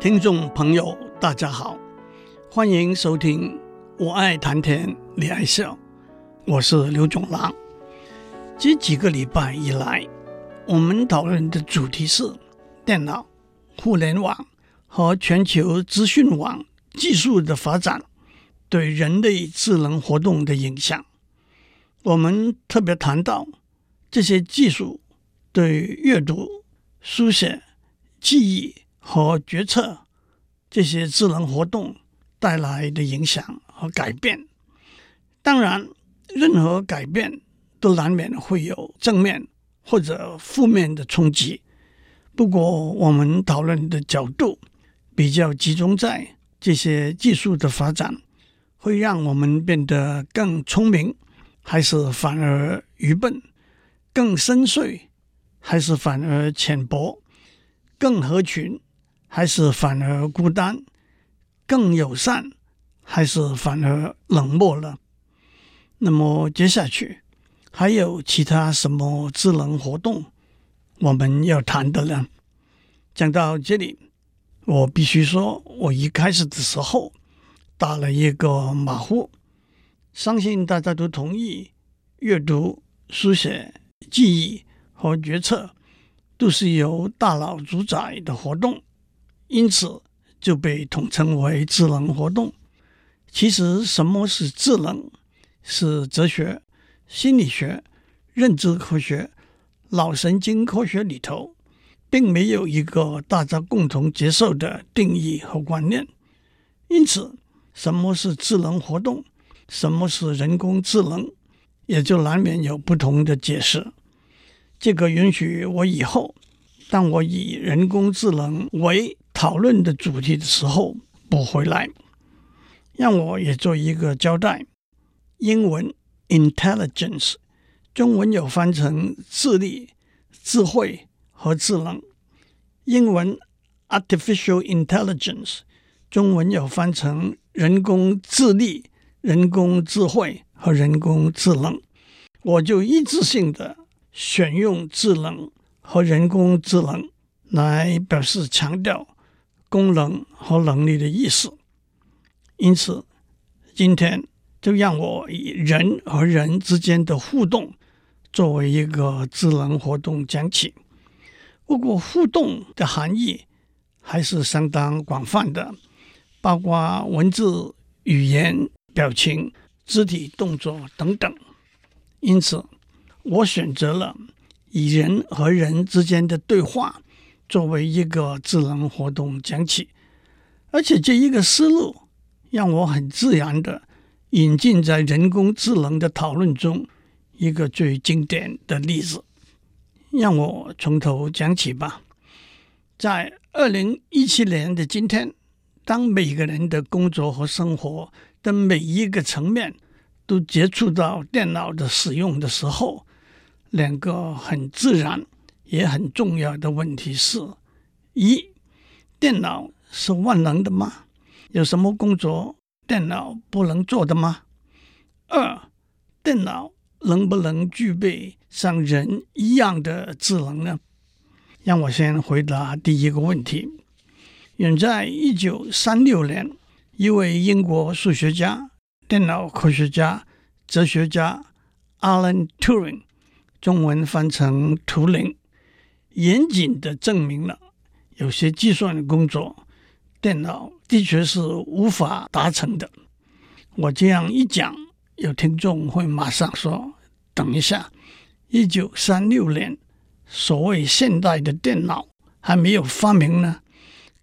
听众朋友，大家好，欢迎收听《我爱谈天，你爱笑》，我是刘总郎。这几个礼拜以来，我们讨论的主题是电脑、互联网和全球资讯网技术的发展对人类智能活动的影响。我们特别谈到这些技术对阅读、书写、记忆和决策这些智能活动带来的影响和改变。当然，任何改变都难免会有正面或者负面的冲击。不过，我们讨论的角度比较集中在这些技术的发展会让我们变得更聪明，还是反而愚笨；更深邃，还是反而浅薄；更合群，还是反而孤单；更友善，还是反而冷漠了？那么接下去还有其他什么智能活动我们要谈的呢？讲到这里，我必须说，我一开始的时候打了一个马虎。相信大家都同意，阅读、书写、记忆和决策都是由大脑主宰的活动，因此就被统称为智能活动。其实，什么是智能？是哲学、心理学、认知科学、脑神经科学里头，并没有一个大家共同接受的定义和观念。因此，什么是智能活动？什么是人工智能，也就难免有不同的解释。这个允许我以后，当我以人工智能为讨论的主题的时候补回来，让我也做一个交代。英文 intelligence，中文有翻成智力、智慧和智能。英文 artificial intelligence，中文有翻成人工智力。人工智慧和人工智能，我就一致性的选用智能和人工智能来表示强调功能和能力的意思。因此，今天就让我以人和人之间的互动作为一个智能活动讲起。不过，互动的含义还是相当广泛的，包括文字、语言。表情、肢体动作等等，因此我选择了以人和人之间的对话作为一个智能活动讲起，而且这一个思路让我很自然的引进在人工智能的讨论中一个最经典的例子。让我从头讲起吧。在二零一七年的今天，当每个人的工作和生活的每一个层面都接触到电脑的使用的时候，两个很自然也很重要的问题是：一，电脑是万能的吗？有什么工作电脑不能做的吗？二，电脑能不能具备像人一样的智能呢？让我先回答第一个问题。远在一九三六年。一位英国数学家、电脑科学家、哲学家 Alan Turing（ 中文翻成图灵）严谨地证明了有些计算工作电脑的确是无法达成的。我这样一讲，有听众会马上说：“等一下，一九三六年，所谓现代的电脑还没有发明呢，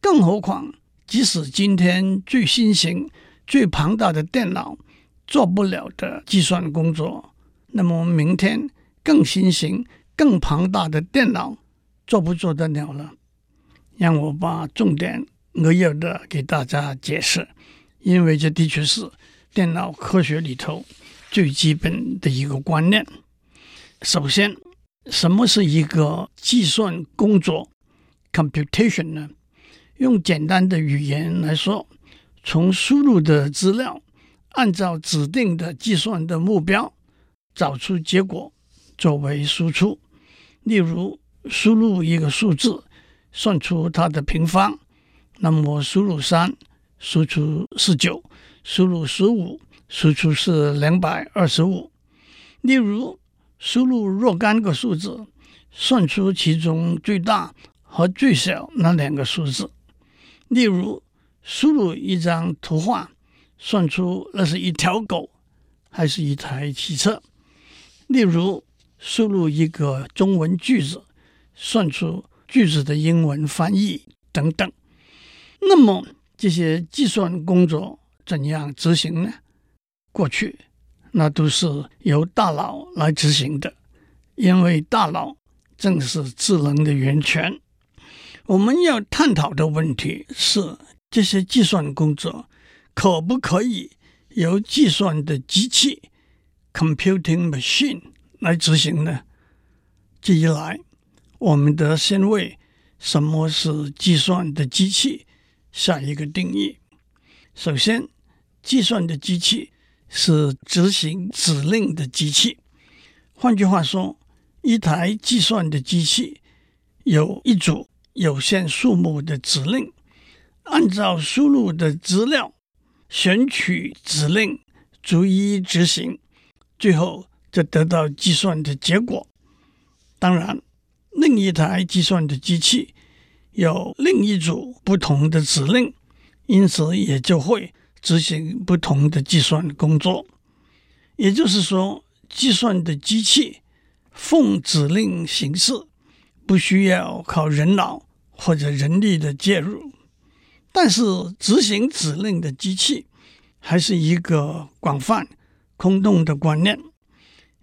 更何况……”即使今天最新型、最庞大的电脑做不了的计算工作，那么明天更新型、更庞大的电脑做不做得了呢？让我把重点扼要的给大家解释，因为这的确是电脑科学里头最基本的一个观念。首先，什么是一个计算工作 （computation） 呢？用简单的语言来说，从输入的资料，按照指定的计算的目标，找出结果作为输出。例如，输入一个数字，算出它的平方，那么输入三，输出是九；输入十五，输出是两百二十五。例如，输入若干个数字，算出其中最大和最小那两个数字。例如，输入一张图画，算出那是一条狗还是一台汽车。例如，输入一个中文句子，算出句子的英文翻译等等。那么这些计算工作怎样执行呢？过去那都是由大脑来执行的，因为大脑正是智能的源泉。我们要探讨的问题是：这些计算工作可不可以由计算的机器 （computing machine） 来执行呢？这一来，我们得先为什么是计算的机器下一个定义。首先，计算的机器是执行指令的机器。换句话说，一台计算的机器有一组有限数目的指令，按照输入的资料选取指令，逐一执行，最后就得到计算的结果。当然，另一台计算的机器有另一组不同的指令，因此也就会执行不同的计算工作。也就是说，计算的机器奉指令行事，不需要靠人脑或者人力的介入。但是，执行指令的机器还是一个广泛空洞的观念。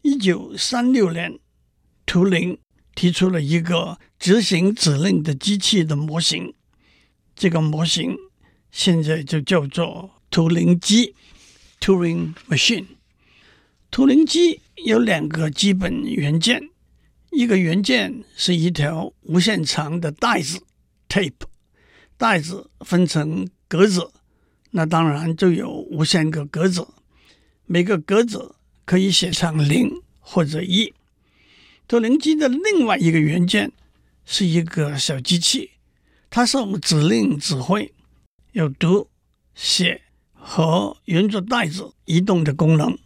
一九三六年，图灵提出了一个执行指令的机器的模型，这个模型现在就叫做图灵机 （Turing Machine）。图灵机有两个基本元件，一个元件是一条无限长的带子 （tape），带子分成格子，那当然就有无限个格子，每个格子可以写上零或者一。图灵机的另外一个元件是一个小机器，它受指令指挥，有读、写和沿着带子移动的功能。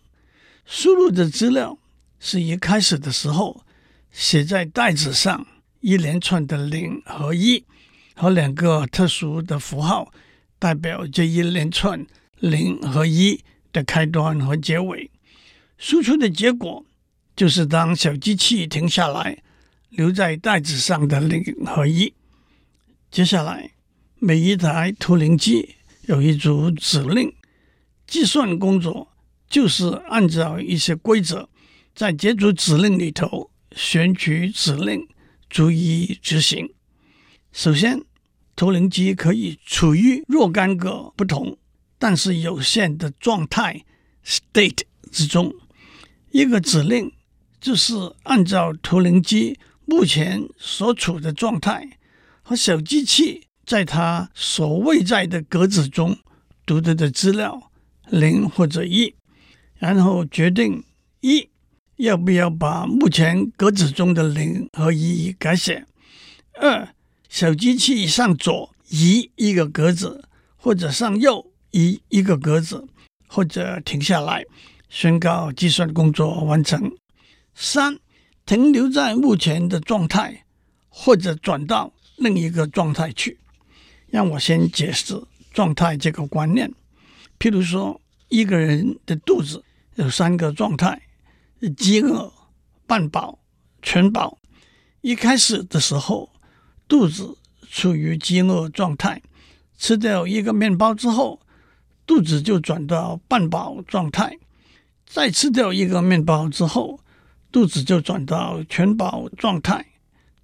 输入的资料是一开始的时候写在带子上一连串的零和一，和两个特殊的符号代表这一连串零和一的开端和结尾。输出的结果。就是当小机器停下来，留在袋子上的零和一。接下来，每一台图灵机有一组指令，计算工作就是按照一些规则，在这组指令里头选取指令，逐一执行。首先，图灵机可以处于若干个不同但是有限的状态 （state） 之中，一个指令。就是按照图灵机目前所处的状态和小机器在它所位在的格子中读得的资料零或者一，然后决定一要不要把目前格子中的零和一改写；二小机器向左移一个格子，或者向右移一个格子，或者停下来宣告计算工作完成。三，停留在目前的状态，或者转到另一个状态去。让我先解释状态这个观念。譬如说，一个人的肚子有三个状态：饥饿、半饱、全饱。一开始的时候，肚子处于饥饿状态，吃掉一个面包之后，肚子就转到半饱状态。再吃掉一个面包之后，肚子就转到全饱状态，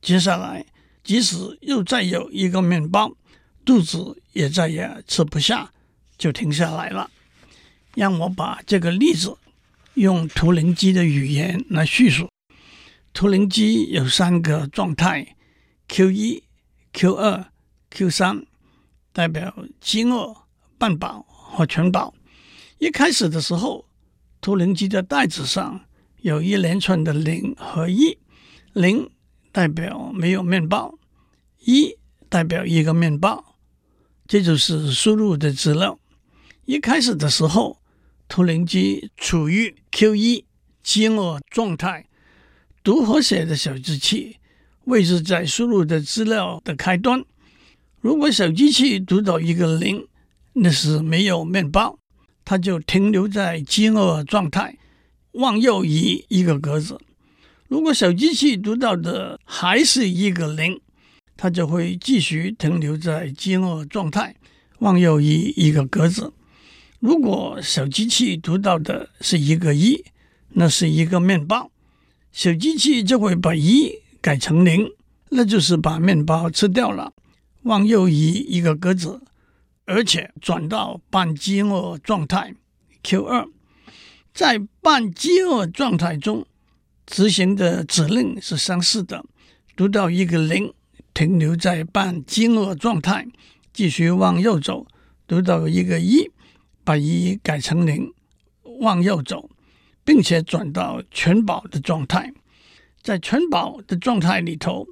接下来即使又再有一个面包，肚子也再也吃不下，就停下来了。让我把这个例子用图灵机的语言来叙述。图灵机有三个状态：Q 一、Q 二、Q 三，代表饥饿、半饱和全饱。一开始的时候，图灵机的带子上。有一连串的零和一，零代表没有面包，一代表一个面包。这就是输入的资料。一开始的时候，图灵机处于 Q1 饥饿状态，读和写的小机器位置在输入的资料的开端。如果小机器读到一个零，那是没有面包，它就停留在饥饿状态，往右移一个格子。如果小机器读到的还是一个零，它就会继续停留在饥饿状态，往右移一个格子。如果小机器读到的是一个一，那是一个面包，小机器就会把一改成零，那就是把面包吃掉了，往右移一个格子，而且转到半饥饿状态 Q 二。在半饥饿状态中，执行的指令是相似的，读到一个零，停留在半饥饿状态，继续往右走，读到一个一。把一改成零，往右走，并且转到全饱的状态。在全饱的状态里头，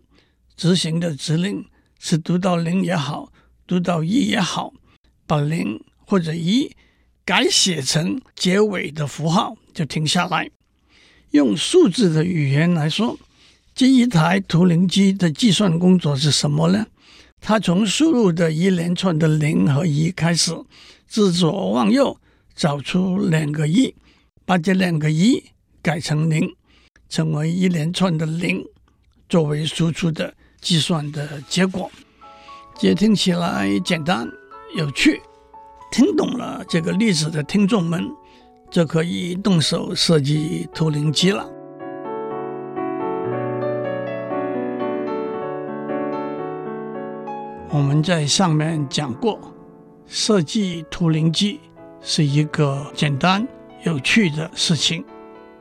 执行的指令是读到零也好，读到一也好，把零或者一改写成结尾的符号，就停下来。用数字的语言来说，这一台图灵机的计算工作是什么呢？它从输入的一连串的零和一开始。自左往右找出两个一，把这两个一改成零，成为一连串的零，作为输出的计算的结果。这听起来简单有趣，听懂了这个例子的听众们，就可以动手设计图灵机了。我们在上面讲过。设计图灵机是一个简单有趣的事情。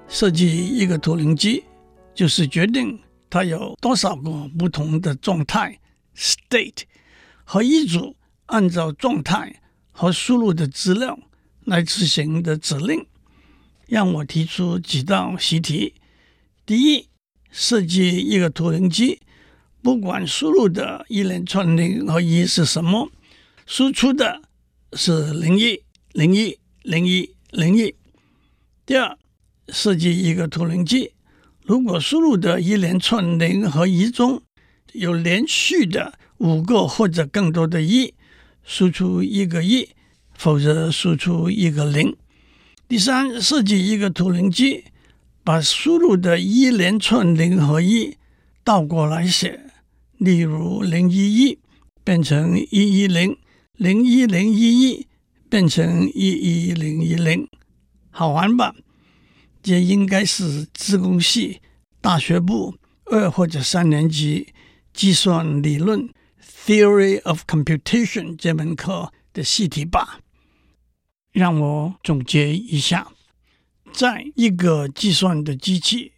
设计一个图灵机，就是决定它有多少个不同的状态 （state） 和一组按照状态和输入的资料来执行的指令。让我提出几道习题：第一，设计一个图灵机，不管输入的一连串零和一是什么。输出的是零一零一零一零一。第二，设计一个图灵机，如果输入的一连串零和一中有连续的五个或者更多的一，输出一个一，否则输出一个零。第三，设计一个图灵机，把输入的一连串零和一倒过来写，例如零一一变成一一零。零一零一一变成一一零一零，好玩吧？这应该是自工系大学部二或者三年级计算理论 （Theory of Computation） 这门课的习题吧。让我总结一下：在一个计算的机器，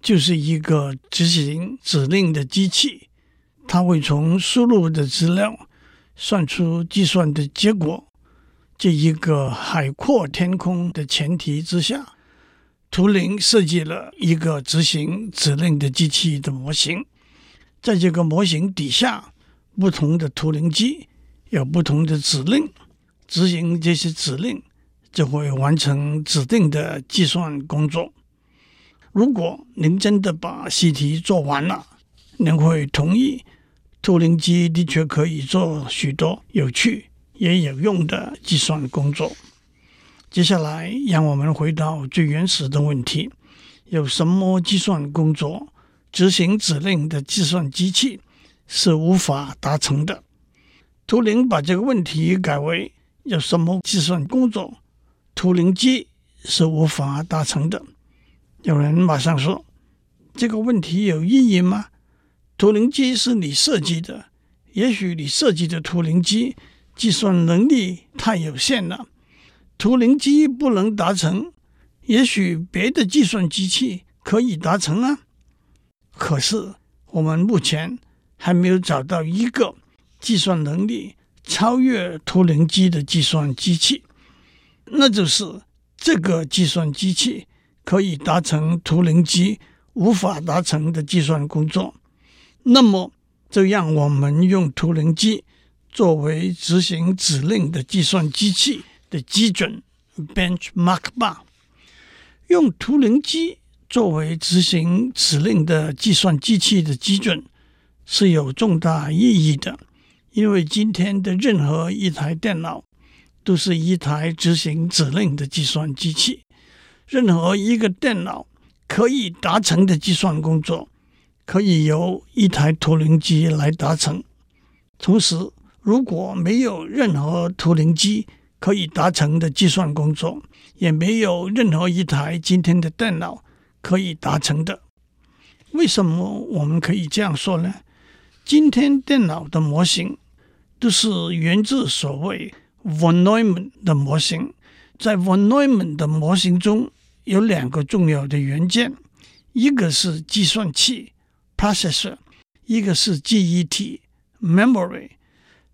就是一个执行指令的机器，它会从输入的资料。算出计算的结果，这一个海阔天空的前提之下，图灵设计了一个执行指令的机器的模型。在这个模型底下，不同的图灵机有不同的指令，执行这些指令就会完成指定的计算工作。如果您真的把习题做完了，您会同意。图灵机的确可以做许多有趣也有用的计算工作。接下来，让我们回到最原始的问题：有什么计算工作执行指令的计算机器是无法达成的？图灵把这个问题改为：有什么计算工作图灵机是无法达成的？有人马上说：这个问题有意义吗？图灵机是你设计的，也许你设计的图灵机计算能力太有限了，图灵机不能达成，也许别的计算机器可以达成啊。可是我们目前还没有找到一个计算能力超越图灵机的计算机器，那就是这个计算机器可以达成图灵机无法达成的计算工作。那么，就让我们用图灵机作为执行指令的计算机器的基准 （benchmark 吧。用图灵机作为执行指令的计算机器的基准是有重大意义的，因为今天的任何一台电脑都是一台执行指令的计算机器。任何一个电脑可以达成的计算工作，可以由一台图灵机来达成。同时，如果没有任何图灵机可以达成的计算工作，也没有任何一台今天的电脑可以达成的。为什么我们可以这样说呢？今天电脑的模型都是源自所谓 von Neumann 的模型。在 von Neumann 的模型中有两个重要的元件，一个是计算器 （processor），一个是记忆体 （memory）。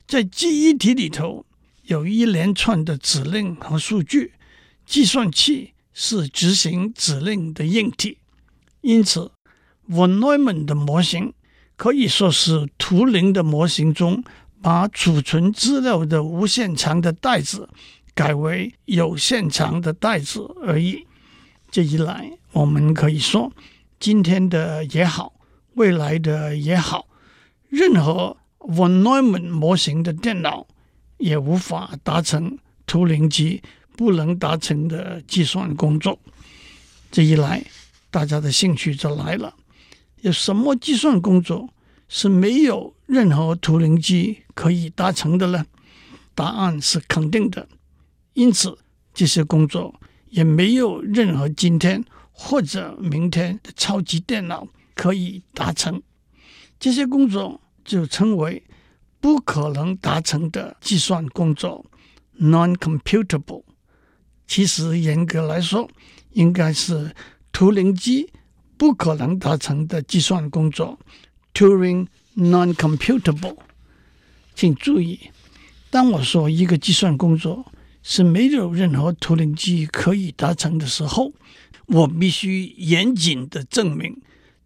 在记忆体里头有一连串的指令和数据，计算器是执行指令的硬体。因此，von Neumann 的模型可以说是图灵的模型中把储存资料的无限长的袋子改为有限长的袋子而已。这一来，我们可以说，今天的也好，未来的也好，任何 von Neumann 模型的电脑也无法达成图灵机不能达成的计算工作。这一来，大家的兴趣就来了：有什么计算工作是没有任何图灵机可以达成的呢？答案是肯定的。因此，这些工作也没有任何今天或者明天的超级电脑可以达成。这些工作。就称为不可能达成的计算工作 （non-computable）。其实严格来说，应该是图灵机不可能达成的计算工作 （Turing non-computable）。请注意，当我说一个计算工作是没有任何图灵机可以达成的时候，我必须严谨的证明，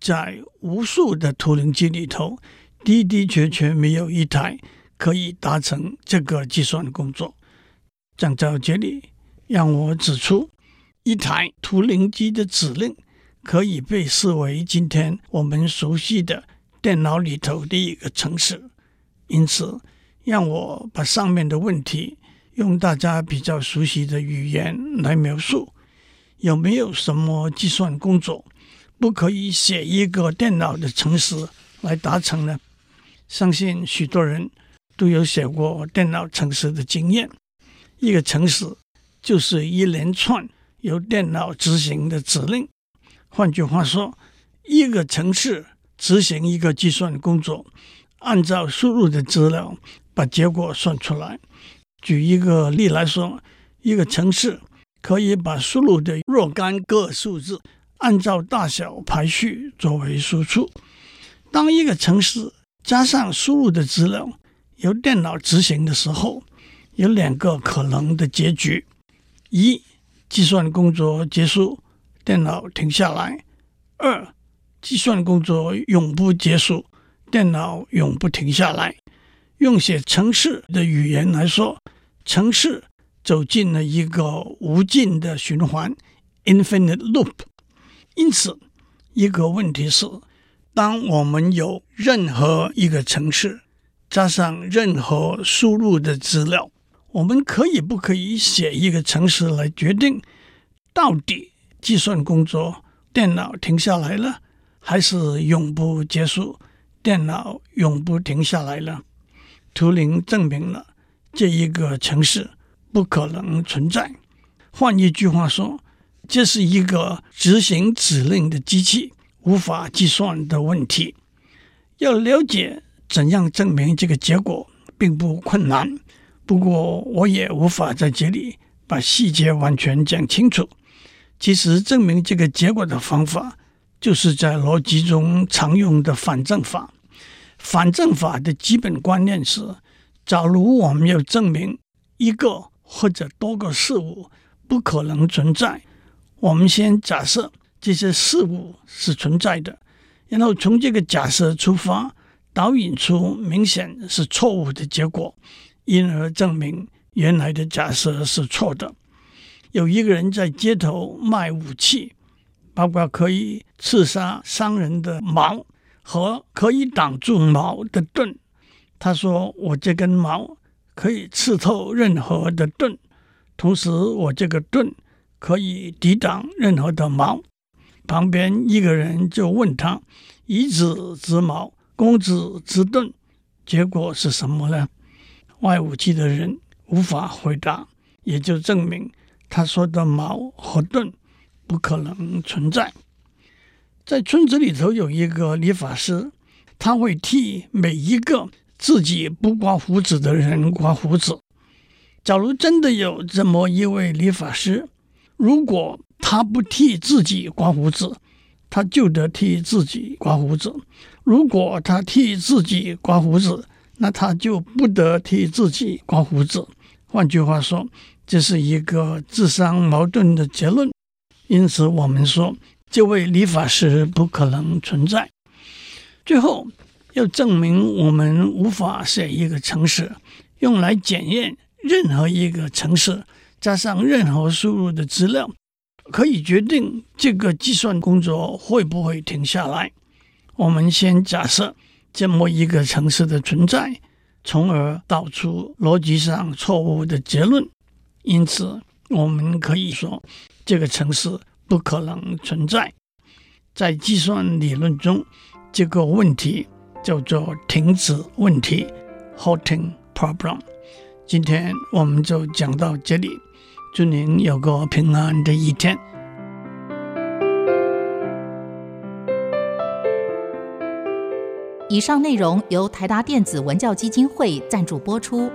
在无数的图灵机里头。的的确确没有一台可以达成这个计算工作。讲到这里，让我指出，一台图灵机的指令可以被视为今天我们熟悉的电脑里头的一个程式。因此，让我把上面的问题用大家比较熟悉的语言来描述：有没有什么计算工作不可以写一个电脑的程式来达成呢？相信许多人都有写过电脑程式的经验。一个程式就是一连串由电脑执行的指令。换句话说，一个城市执行一个计算工作，按照输入的资料把结果算出来。举一个例来说，一个城市可以把输入的若干个数字按照大小排序作为输出。当一个城市加上输入的资料，由电脑执行的时候，有两个可能的结局：一、计算工作结束，电脑停下来；二、计算工作永不结束，电脑永不停下来。用写程式的语言来说，程式走进了一个无尽的循环 （infinite loop）。因此，一个问题是。当我们有任何一个程式加上任何输入的资料，我们可以不可以写一个程式来决定到底计算工作电脑停下来了，还是永不结束，电脑永不停下来了？图灵证明了这一个城市不可能存在。换一句话说，这是一个执行指令的机器。无法计算的问题，要了解怎样证明这个结果并不困难。不过，我也无法在这里把细节完全讲清楚。其实，证明这个结果的方法，就是在逻辑中常用的反证法。反证法的基本观念是：假如我们要证明一个或者多个事物不可能存在，我们先假设。这些事物是存在的，然后从这个假设出发，导引出明显是错误的结果，因而证明原来的假设是错的。有一个人在街头卖武器，包括可以刺杀伤人的矛和可以挡住矛的盾。他说：“我这根矛可以刺透任何的盾，同时我这个盾可以抵挡任何的矛。”旁边一个人就问他：“以子之矛，攻子之盾，结果是什么呢？”卖武器的人无法回答，也就证明。他说的矛和盾不可能存在。在村子里头有一个理发师，他会替每一个自己不刮胡子的人刮胡子。假如真的有这么一位理发师，如果他不替自己刮胡子，他就得替自己刮胡子；如果他替自己刮胡子，那他就不得替自己刮胡子。换句话说。这是一个自相矛盾的结论，因此我们说这位理发师不可能存在。最后要证明我们无法写一个城市，用来检验任何一个城市加上任何输入的资料，可以决定这个计算工作会不会停下来。我们先假设这么一个城市的存在，从而导出逻辑上错误的结论。因此，我们可以说，这个城市不可能存在。在计算理论中，这个问题叫做停止问题 （halting problem）。今天我们就讲到这里，祝您有个平安的一天。以上内容由台达电子文教基金会赞助播出。